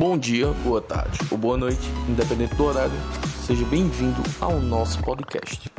Bom dia, boa tarde ou boa noite, independente do horário, seja bem-vindo ao nosso podcast.